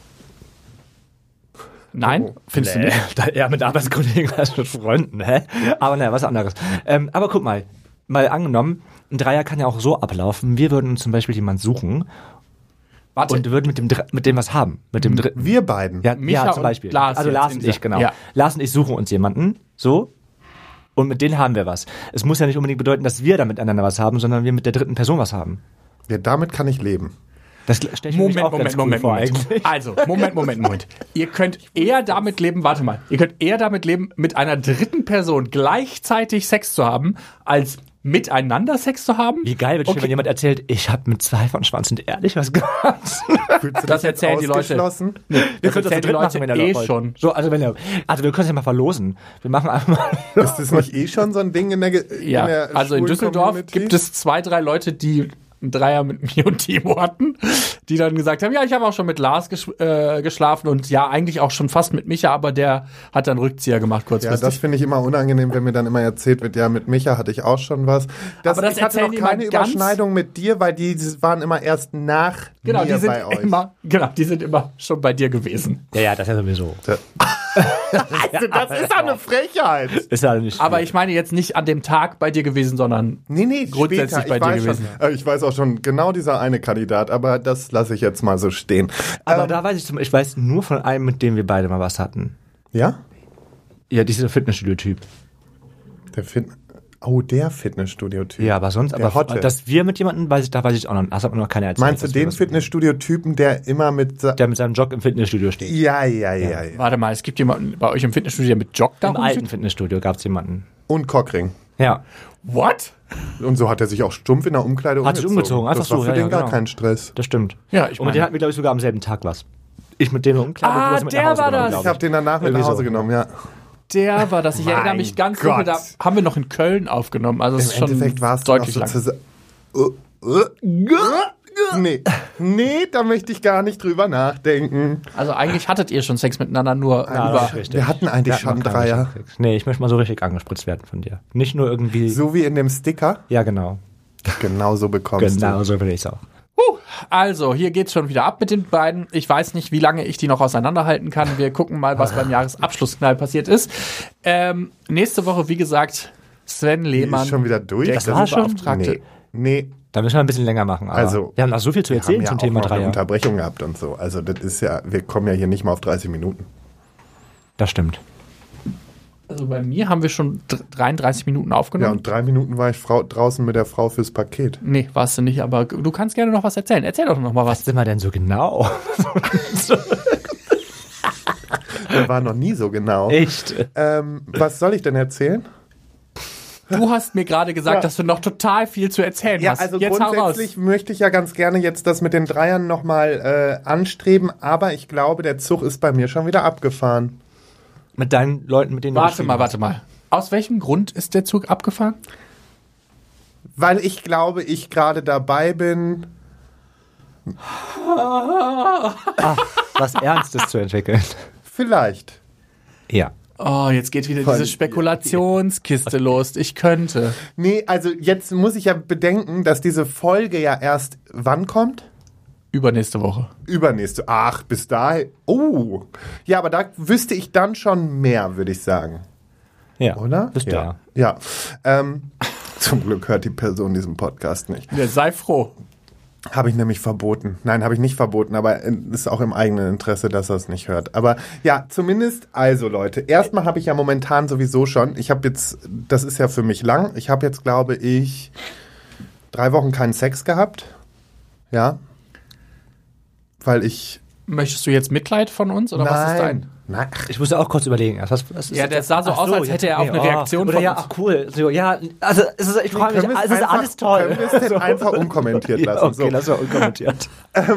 Nein? Findest du nicht? Da, ja, mit Arbeitskollegen als mit Freunden, hä? Aber naja, was anderes. Ähm, aber guck mal, mal angenommen, ein Dreier kann ja auch so ablaufen. Wir würden uns zum Beispiel jemanden suchen Warte, und würden mit dem, mit dem was haben. Mit dem dritten. Wir beiden. Ja, Micha ja, zum und Beispiel. Lars also Lars und ich, genau. ja. Lars und ich suchen uns jemanden, so. Und mit denen haben wir was. Es muss ja nicht unbedingt bedeuten, dass wir da miteinander was haben, sondern wir mit der dritten Person was haben. ja, damit kann ich leben. Das stelle ich mir nämlich Moment, auch ganz Moment, cool Moment, vor Moment. Also, Moment, Moment, Moment. Ihr könnt eher damit leben, warte mal, ihr könnt eher damit leben, mit einer dritten Person gleichzeitig Sex zu haben, als miteinander Sex zu haben. Wie geil wird Okay. wenn jemand erzählt, ich habe mit zwei von Schwanz und ehrlich was gehabt. Das erzählen die Leute. ausgeschlossen? Wir können das die Leute machen, wenn ihr eh wollt. schon. So, also wenn ihr, also wir können es ja mal verlosen. Wir machen einfach mal. Ist das nicht eh schon so ein Ding in der, Ge- Ja, in der also in Düsseldorf Community? gibt es zwei, drei Leute, die einen Dreier mit mir und Timo hatten, die dann gesagt haben, ja, ich habe auch schon mit Lars gesch äh, geschlafen und ja, eigentlich auch schon fast mit Micha, aber der hat dann Rückzieher gemacht Ja, kurzfristig. das finde ich immer unangenehm, wenn mir dann immer erzählt wird, ja, mit Micha hatte ich auch schon was. Das, Aber das ich hatte noch die keine Überschneidung mit dir, weil die waren immer erst nach genau, mir die sind bei euch. immer, genau, die sind immer schon bei dir gewesen. Ja, ja, das ist ja sowieso. Also, das ist doch eine Frechheit. Ist ja nicht. Aber ich meine jetzt nicht an dem Tag bei dir gewesen, sondern Nee, nee, Grundsätzlich später. bei ich dir weiß gewesen. Schon, äh, ich weiß auch schon genau dieser eine Kandidat, aber das lasse ich jetzt mal so stehen. aber Ähm, da weiß ich zum ich weiß nur von einem, mit dem wir beide mal was hatten. Ja? Ja, dieser Fitnessstudio-Typ. Der Fit Oh, der Fitnessstudio-Typ. Ja, aber sonst, Der aber Hotte. dass wir mit jemandem, weiß ich, da weiß ich auch noch, das hat mir noch keiner erzählt. Meinst du den Fitnessstudio-Typen, der immer mit. Der mit seinem Jog im Fitnessstudio steht. ja, ja, ja, ja. warte mal, es gibt jemanden bei euch im Fitnessstudio, der mit Jog da Im alten rumsteht? Fitnessstudio gab es jemanden. Und Cockring. Ja. What? Und so hat er sich auch stumpf in der Umkleide Hat sich umgezogen, einfach Das war so, für ja, den ja, gar genau. kein Stress. Das stimmt. Ja, ich Und meine- dem hatten wir, glaube ich, sogar am selben Tag was. Ich mit dem Umkleide, Ah, du das mit der nach Hause war genommen, das. glaub Ich habe den danach mit nach Hause so. genommen, ja. Der war das. Ich erinnere Mein mich ganz Gott. dunkel, da haben wir noch in Köln aufgenommen. Also es Im ist schon Endeffekt war es deutlich lang. so zu Uh, uh, Nee, nee, da möchte ich gar nicht drüber nachdenken. Also eigentlich hattet ihr schon Sex miteinander, nur Ja, über. Wir hatten eigentlich Wir schon noch keinen Dreier. Nee, ich möchte mal so richtig angespritzt werden von dir. Nicht nur irgendwie. So wie in dem Sticker. Ja, genau. Genauso bekommst Genau du. so will ich es auch. Also, hier geht's schon wieder ab mit den beiden. Ich weiß nicht, wie lange ich die noch auseinanderhalten kann. Wir gucken mal, was beim Jahresabschlussknall passiert ist. Ähm, nächste Woche, wie gesagt, Sven Die Lehmann. ist schon wieder durch. der Das war schon? Nee, nee. Da müssen wir ein bisschen länger machen. Aber Also, wir haben noch so viel zu Wir erzählen haben ja zum auch Thema noch eine Dreier. Unterbrechung gehabt und so. Also das ist ja, wir kommen ja hier nicht mal auf 30 Minuten. Das stimmt. Also bei mir haben wir schon dr- 33 Minuten Ja, aufgenommen. und drei Minuten war ich Frau, draußen mit der Frau fürs Paket. nee, warst du nicht, aber du kannst gerne noch was erzählen. Erzähl doch noch mal Was was. sind wir denn so genau? Der war noch nie so genau. Echt? Ähm, was soll ich denn erzählen? Du hast mir gerade gesagt, Ja. dass du noch total viel zu erzählen Ja, hast. also Jetzt hau raus. grundsätzlich möchte ich ja ganz gerne jetzt das mit den Dreiern nochmal äh, anstreben, aber ich glaube, der Zug ist bei mir schon wieder abgefahren. Mit deinen Leuten, mit denen du Warte mal, warte mal. Aus welchem Grund ist der Zug abgefahren? Weil ich glaube, ich gerade dabei bin. Was Ernstes zu entwickeln. Vielleicht. Ja. Oh, jetzt geht wieder Von- diese Spekulationskiste los. Ich könnte. Nee, also jetzt muss ich ja bedenken, dass diese Folge ja erst wann kommt? Übernächste Woche. Übernächste. Ach, bis dahin. Oh. Ja, aber da wüsste ich dann schon mehr, würde ich sagen. Ja. Oder? Bist du ja. Ja. Ähm, zum Glück hört die Person diesen Podcast nicht. Ja, sei froh. Habe ich nämlich verboten. Nein, habe ich nicht verboten, aber äh, ist auch im eigenen Interesse, dass er es nicht hört. Aber ja, zumindest, also Leute, erstmal habe ich ja momentan sowieso schon, ich habe jetzt, das ist ja für mich lang, ich habe jetzt, glaube ich, drei Wochen keinen Sex gehabt. Ja. Weil ich. Möchtest du jetzt Mitleid von uns oder was ist dein? Nein. Ich musste auch kurz überlegen. Was, was ist Ja, der sah so aus, als ja. hätte er auf eine oh. Reaktion Oder von ja, uns. ach cool. So, ja, also es ist, ich frage mich, wir es ist einfach- alles toll. Können wir es denn einfach unkommentiert ja, lassen? okay, so. lass mal unkommentiert.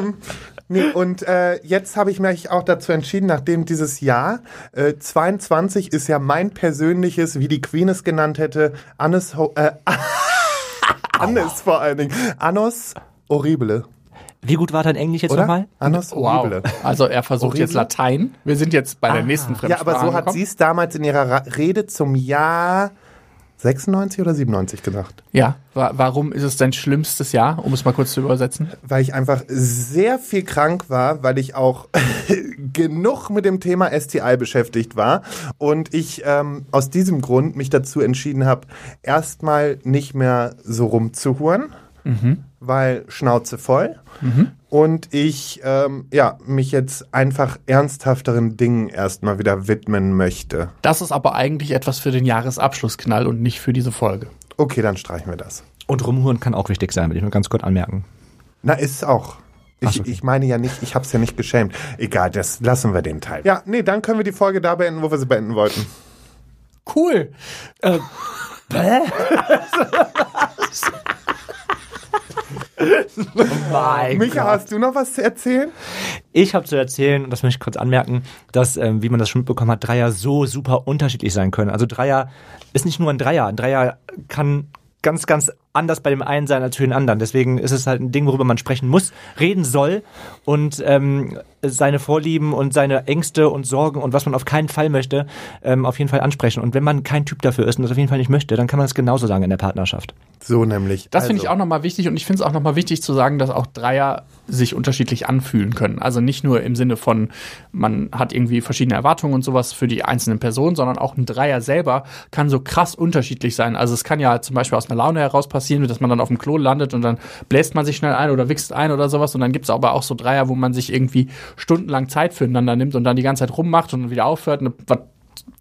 Nee, und äh, jetzt habe ich mich auch dazu entschieden, nachdem dieses Jahr äh, 22 ist ja mein persönliches, wie die Queen es genannt hätte, Annes, Ho äh, Annes vor allen Dingen, Annos Horrible, Wie gut war dein Englisch jetzt nochmal? Annos Wow. Horrible. Also er versucht Horrible? jetzt Latein. Wir sind jetzt bei der nächsten Ja, Fremdsprache. aber so hat sie es damals in ihrer Rede zum Jahr 96 oder 97 gesagt. Ja, wa warum ist es dein schlimmstes Jahr, um es mal kurz zu übersetzen? weil ich einfach sehr viel krank war, weil ich auch genug mit dem Thema STI beschäftigt war und ich ähm, aus diesem Grund mich dazu entschieden habe, erstmal nicht mehr so rumzuhuren, weil Schnauze voll und ich ähm, ja mich jetzt einfach ernsthafteren Dingen erstmal wieder widmen möchte. Das ist aber eigentlich etwas für den Jahresabschlussknall und nicht für diese Folge. Okay, dann streichen wir das. Und rumhuren kann auch wichtig sein, will ich nur ganz kurz anmerken. Na, ist auch. Ich, so, okay. ich meine ja nicht, ich hab's ja nicht geschämt. Egal, das lassen wir den Teil. Ja, nee, dann können wir die Folge da beenden, wo wir sie beenden wollten. Cool. Mein Micha, hast du noch was zu erzählen? Ich habe zu erzählen, und das möchte ich kurz anmerken, dass, ähm, wie man das schon mitbekommen hat, Dreier so super unterschiedlich sein können. Also Dreier ist nicht nur ein Dreier. Ein Dreier kann ganz, ganz anders bei dem einen sein als für den anderen. Deswegen ist es halt ein Ding, worüber man sprechen muss, reden soll und ähm, seine Vorlieben und seine Ängste und Sorgen und was man auf keinen Fall möchte, ähm, auf jeden Fall ansprechen. Und wenn man kein Typ dafür ist und das auf jeden Fall nicht möchte, dann kann man das genauso sagen in der Partnerschaft. So nämlich. Das finde ich Also, auch nochmal wichtig und ich finde es auch nochmal wichtig zu sagen, dass auch Dreier sich unterschiedlich anfühlen können. Also nicht nur im Sinne von, man hat irgendwie verschiedene Erwartungen und sowas für die einzelnen Personen, sondern auch ein Dreier selber kann so krass unterschiedlich sein. Also es kann ja zum Beispiel aus einer Laune heraus passieren, dass man dann auf dem Klo landet und dann bläst man sich schnell ein oder wichst ein oder sowas. Und dann gibt es aber auch so Dreier, wo man sich irgendwie stundenlang Zeit füreinander nimmt und dann die ganze Zeit rummacht und wieder aufhört und was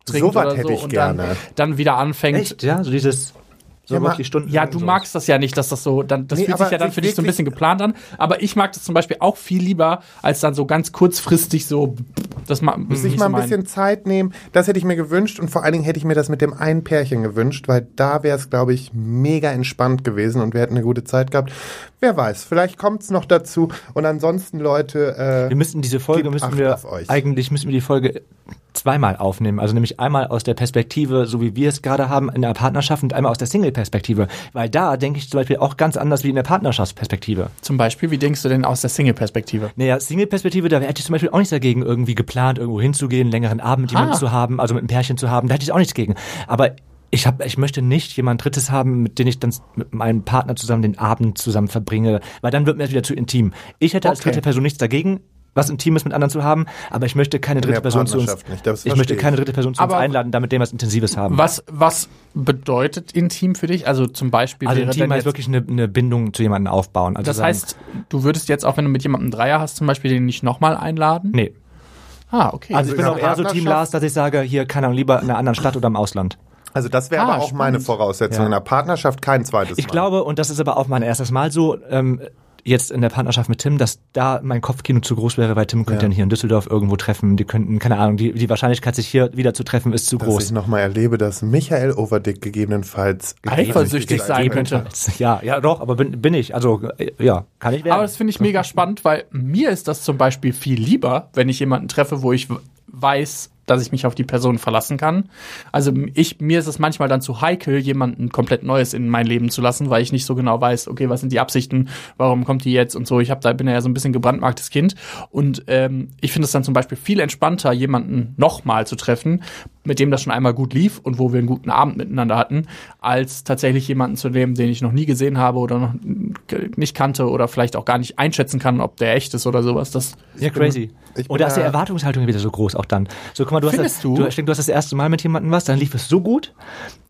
trinkt Sowas oder hätte so ich und gerne. Dann, dann wieder anfängt. Ja, so dieses so Ja, wirklich Stunden. Ja, du magst das ja nicht, dass das so, dann, das Nee, fühlt sich ja dann für dich so ein bisschen geplant an. Aber ich mag das zum Beispiel auch viel lieber, als dann so ganz kurzfristig so, das ma, sich nicht mal so ein mein- bisschen Zeit nehmen. Das hätte ich mir gewünscht und vor allen Dingen hätte ich mir das mit dem einen Pärchen gewünscht, weil da wäre es, glaube ich, mega entspannt gewesen und wir hätten eine gute Zeit gehabt. Wer weiß, vielleicht kommt es noch dazu. Und ansonsten, Leute, Wir äh, müssen diese Folge müssen Acht wir auf euch. eigentlich müssen wir die Folge zweimal aufnehmen. Also nämlich einmal aus der Perspektive, so wie wir es gerade haben, in der Partnerschaft und einmal aus der Single-Perspektive. Weil da denke ich zum Beispiel auch ganz anders wie in der Partnerschaftsperspektive. Zum Beispiel, wie denkst du denn aus der Single-Perspektive? Naja, Single-Perspektive, da hätte ich zum Beispiel auch nichts dagegen, irgendwie geplant, irgendwo hinzugehen, einen längeren Abend mit jemandem zu haben, also mit einem Pärchen zu haben. Da hätte ich auch nichts gegen. Aber ich, hab, ich möchte nicht jemand Drittes haben, mit dem ich dann mit meinem Partner zusammen den Abend zusammen verbringe, weil dann wird mir das wieder zu intim. Ich hätte als Okay. dritte Person nichts dagegen, was Intimes mit anderen zu haben, aber ich möchte keine dritte Person zu uns. Nicht, das ich möchte ich. keine dritte Person zu uns Aber- einladen, damit dem was Intensives haben. Was, was bedeutet intim für dich? Also zum Beispiel also wäre intim heißt wirklich eine, eine Bindung zu jemandem aufbauen. Also das sagen, heißt, du würdest jetzt auch, wenn du mit jemandem einen Dreier hast, zum Beispiel den nicht nochmal einladen? nee. Ah, okay. Also ich bin in auch eher so Team Lars, dass ich sage, hier, keine Ahnung, lieber in einer anderen Stadt oder im Ausland. Also das wäre Ah, aber auch meine spannend. Voraussetzung. Ja. In der Partnerschaft kein zweites Ich Mal. glaube, und das ist aber auch mein erstes Mal so, ähm, jetzt in der Partnerschaft mit Tim, dass da mein Kopfkino zu groß wäre, weil Tim könnte Ja. dann hier in Düsseldorf irgendwo treffen. Die könnten, keine Ahnung, die, die Wahrscheinlichkeit, sich hier wieder zu treffen, ist zu dass ich groß. nochmal erlebe, dass Michael Overdick gegebenenfalls Eifersüchtig sein könnte. Ja, ja, doch, aber bin, bin ich. Also, äh, ja, kann ich werden. Aber das finde ich mega spannend, weil mir ist das zum Beispiel viel lieber, wenn ich jemanden treffe, wo ich weiß, dass ich mich auf die Person verlassen kann. Also ich, mir ist es manchmal dann zu heikel, jemanden komplett Neues in mein Leben zu lassen, weil ich nicht so genau weiß, okay, was sind die Absichten, warum kommt die jetzt und so. Ich hab da bin ja so ein bisschen gebrandmarktes Kind und ähm, ich finde es dann zum Beispiel viel entspannter, jemanden nochmal zu treffen, mit dem das schon einmal gut lief und wo wir einen guten Abend miteinander hatten, als tatsächlich jemanden zu nehmen, den ich noch nie gesehen habe oder noch nicht kannte oder vielleicht auch gar nicht einschätzen kann, ob der echt ist oder sowas. Das ja, crazy. Und da ist die Erwartungshaltung wieder so groß auch dann. So, guck mal, du hast, das, du? du? Ich denke, du hast das erste Mal mit jemandem was, dann lief es so gut.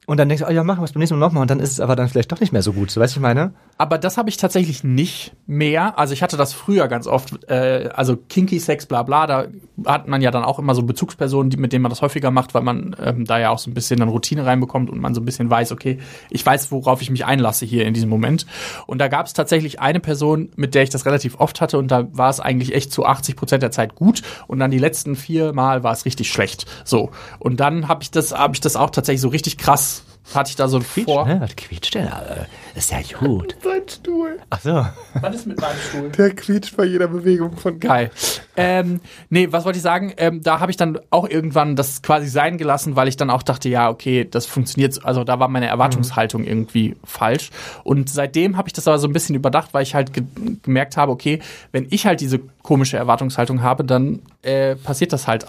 Und dann denkst du, oh ja, machen wir es beim nächsten Mal nochmal. Und dann ist es aber dann vielleicht doch nicht mehr so gut. So, weißt du, ich meine? Aber das habe ich tatsächlich nicht mehr. Also ich hatte das früher ganz oft, äh, also Kinky Sex, bla bla, da hat man ja dann auch immer so Bezugspersonen, die, mit denen man das häufiger macht, weil man ähm, da ja auch so ein bisschen dann Routine reinbekommt und man so ein bisschen weiß, okay, ich weiß, worauf ich mich einlasse hier in diesem Moment. Und da gab es tatsächlich eine Person, mit der ich das relativ oft hatte und da war es eigentlich echt zu 80 Prozent der Zeit gut und dann die letzten vier Mal war es richtig schlecht. So. Und dann habe ich das, habe ich das auch tatsächlich so richtig krass, hatte ich da so ein Vor. Ne? Was quietscht denn? da? Das ist ja gut. Sein Stuhl. Ach so. Was ist mit meinem Stuhl? Der quietscht bei jeder Bewegung von Geil. Ähm, nee, was wollte ich sagen? Ähm, da habe ich dann auch irgendwann das quasi sein gelassen, weil ich dann auch dachte, ja, okay, das funktioniert. so- Also da war meine Erwartungshaltung irgendwie falsch. Und seitdem habe ich das aber so ein bisschen überdacht, weil ich halt ge gemerkt habe, okay, wenn ich halt diese komische Erwartungshaltung habe, dann äh, passiert das halt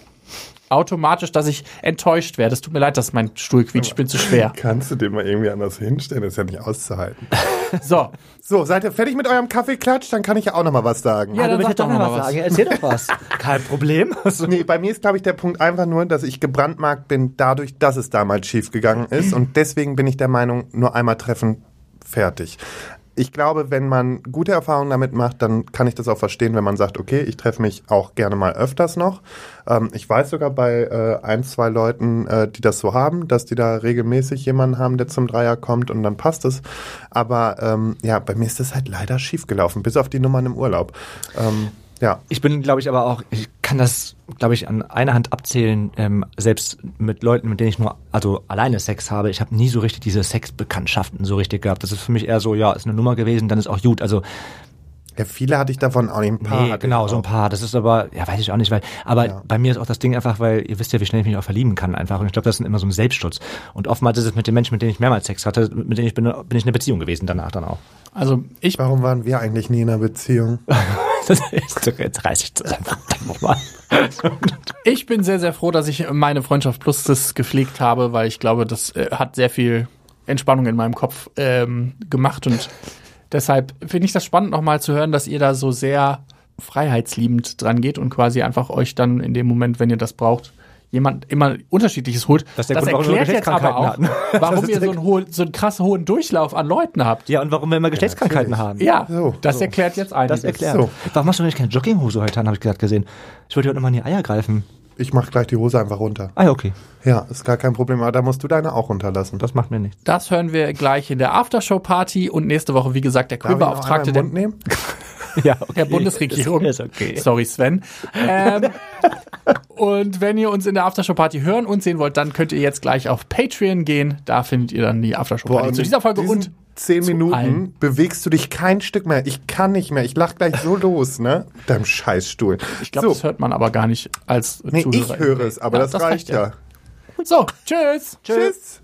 automatisch, dass ich enttäuscht werde. Es tut mir leid, dass mein Stuhl quietscht, ich bin zu schwer. Kannst du den mal irgendwie anders hinstellen? Das ist ja nicht auszuhalten. So, So, seid ihr fertig mit eurem Kaffeeklatsch? Dann kann ich ja auch noch mal was sagen. Ja, Ja, dann sag willst doch noch mal was was. sagen. Erzähl doch was. Kein Problem. Also, Nee, bei mir ist, glaube ich, der Punkt einfach nur, dass ich gebrandmarkt bin dadurch, dass es damals schiefgegangen ist. Und deswegen bin ich der Meinung, nur einmal treffen, fertig. Ich glaube, wenn man gute Erfahrungen damit macht, dann kann ich das auch verstehen, wenn man sagt, okay, ich treffe mich auch gerne mal öfters noch. Ähm, ich weiß sogar bei äh, ein, zwei Leuten, äh, die das so haben, dass die da regelmäßig jemanden haben, der zum Dreier kommt und dann passt es. Aber ähm, ja, bei mir ist das halt leider schiefgelaufen, bis auf die Nummern im Urlaub. Ähm, ja. Ich bin, glaube ich, aber auch, ich kann das, glaube ich, an einer Hand abzählen, ähm, selbst mit Leuten, mit denen ich nur, also alleine Sex habe. Ich habe nie so richtig diese Sexbekanntschaften so richtig gehabt. Das ist für mich eher so, ja, ist eine Nummer gewesen, dann ist auch gut. Also, Ja, viele hatte ich davon auch nicht. Ein paar nee, genau, so ein paar. Das ist aber, ja, weiß ich auch nicht, weil, aber Ja. bei mir ist auch das Ding einfach, weil ihr wisst ja, wie schnell ich mich auch verlieben kann einfach. Und ich glaube, das ist immer so ein Selbstschutz. Und oftmals ist es mit den Menschen, mit denen ich mehrmals Sex hatte, mit denen ich bin, bin ich in einer Beziehung gewesen danach dann auch. also ich Warum waren wir eigentlich nie in einer Beziehung? Das jetzt reiß ich nochmal. Ich bin sehr, sehr froh, dass ich meine Freundschaft Plus das gepflegt habe, weil ich glaube, das äh, hat sehr viel Entspannung in meinem Kopf ähm, gemacht und deshalb finde ich das spannend, nochmal zu hören, dass ihr da so sehr freiheitsliebend dran geht und quasi einfach euch dann in dem Moment, wenn ihr das braucht, jemand immer unterschiedliches holt. Das der Grund, erklärt jetzt aber auch, warum ihr so einen, hohen, so einen krass hohen Durchlauf an Leuten habt. Ja, und warum wir immer Geschlechtskrankheiten haben. Ja, So, das so. erklärt jetzt einiges. Das erklärt. So. Warum hast du nicht keine Jogginghose heute an, habe ich gerade gesehen. Ich wollte heute nochmal in die Eier greifen. Ich mach gleich die Hose einfach runter. Ah ja, okay. Ja, ist gar kein Problem, aber da musst du deine auch runterlassen. Das macht mir nichts. Das hören wir gleich in der Aftershow-Party und nächste Woche, wie gesagt, der Darf ich noch der, im Mund nehmen? Ja, okay. der Bundesregierung. Ist, ist okay. Sorry, Sven. Ähm, und wenn ihr uns in der Aftershow-Party hören und sehen wollt, dann könnt ihr jetzt gleich auf Patreon gehen. Da findet ihr dann die Aftershow-Party zu dieser Folge und zehn Minuten allem. bewegst du dich kein Stück mehr. Ich kann nicht mehr. Ich lach gleich so los, ne? Deinem Scheißstuhl. Ich glaube, so. das hört man aber gar nicht als Nee, Zuhörer. ich höre es, aber Ja, das, reicht ja. So, tschüss. Tschüss.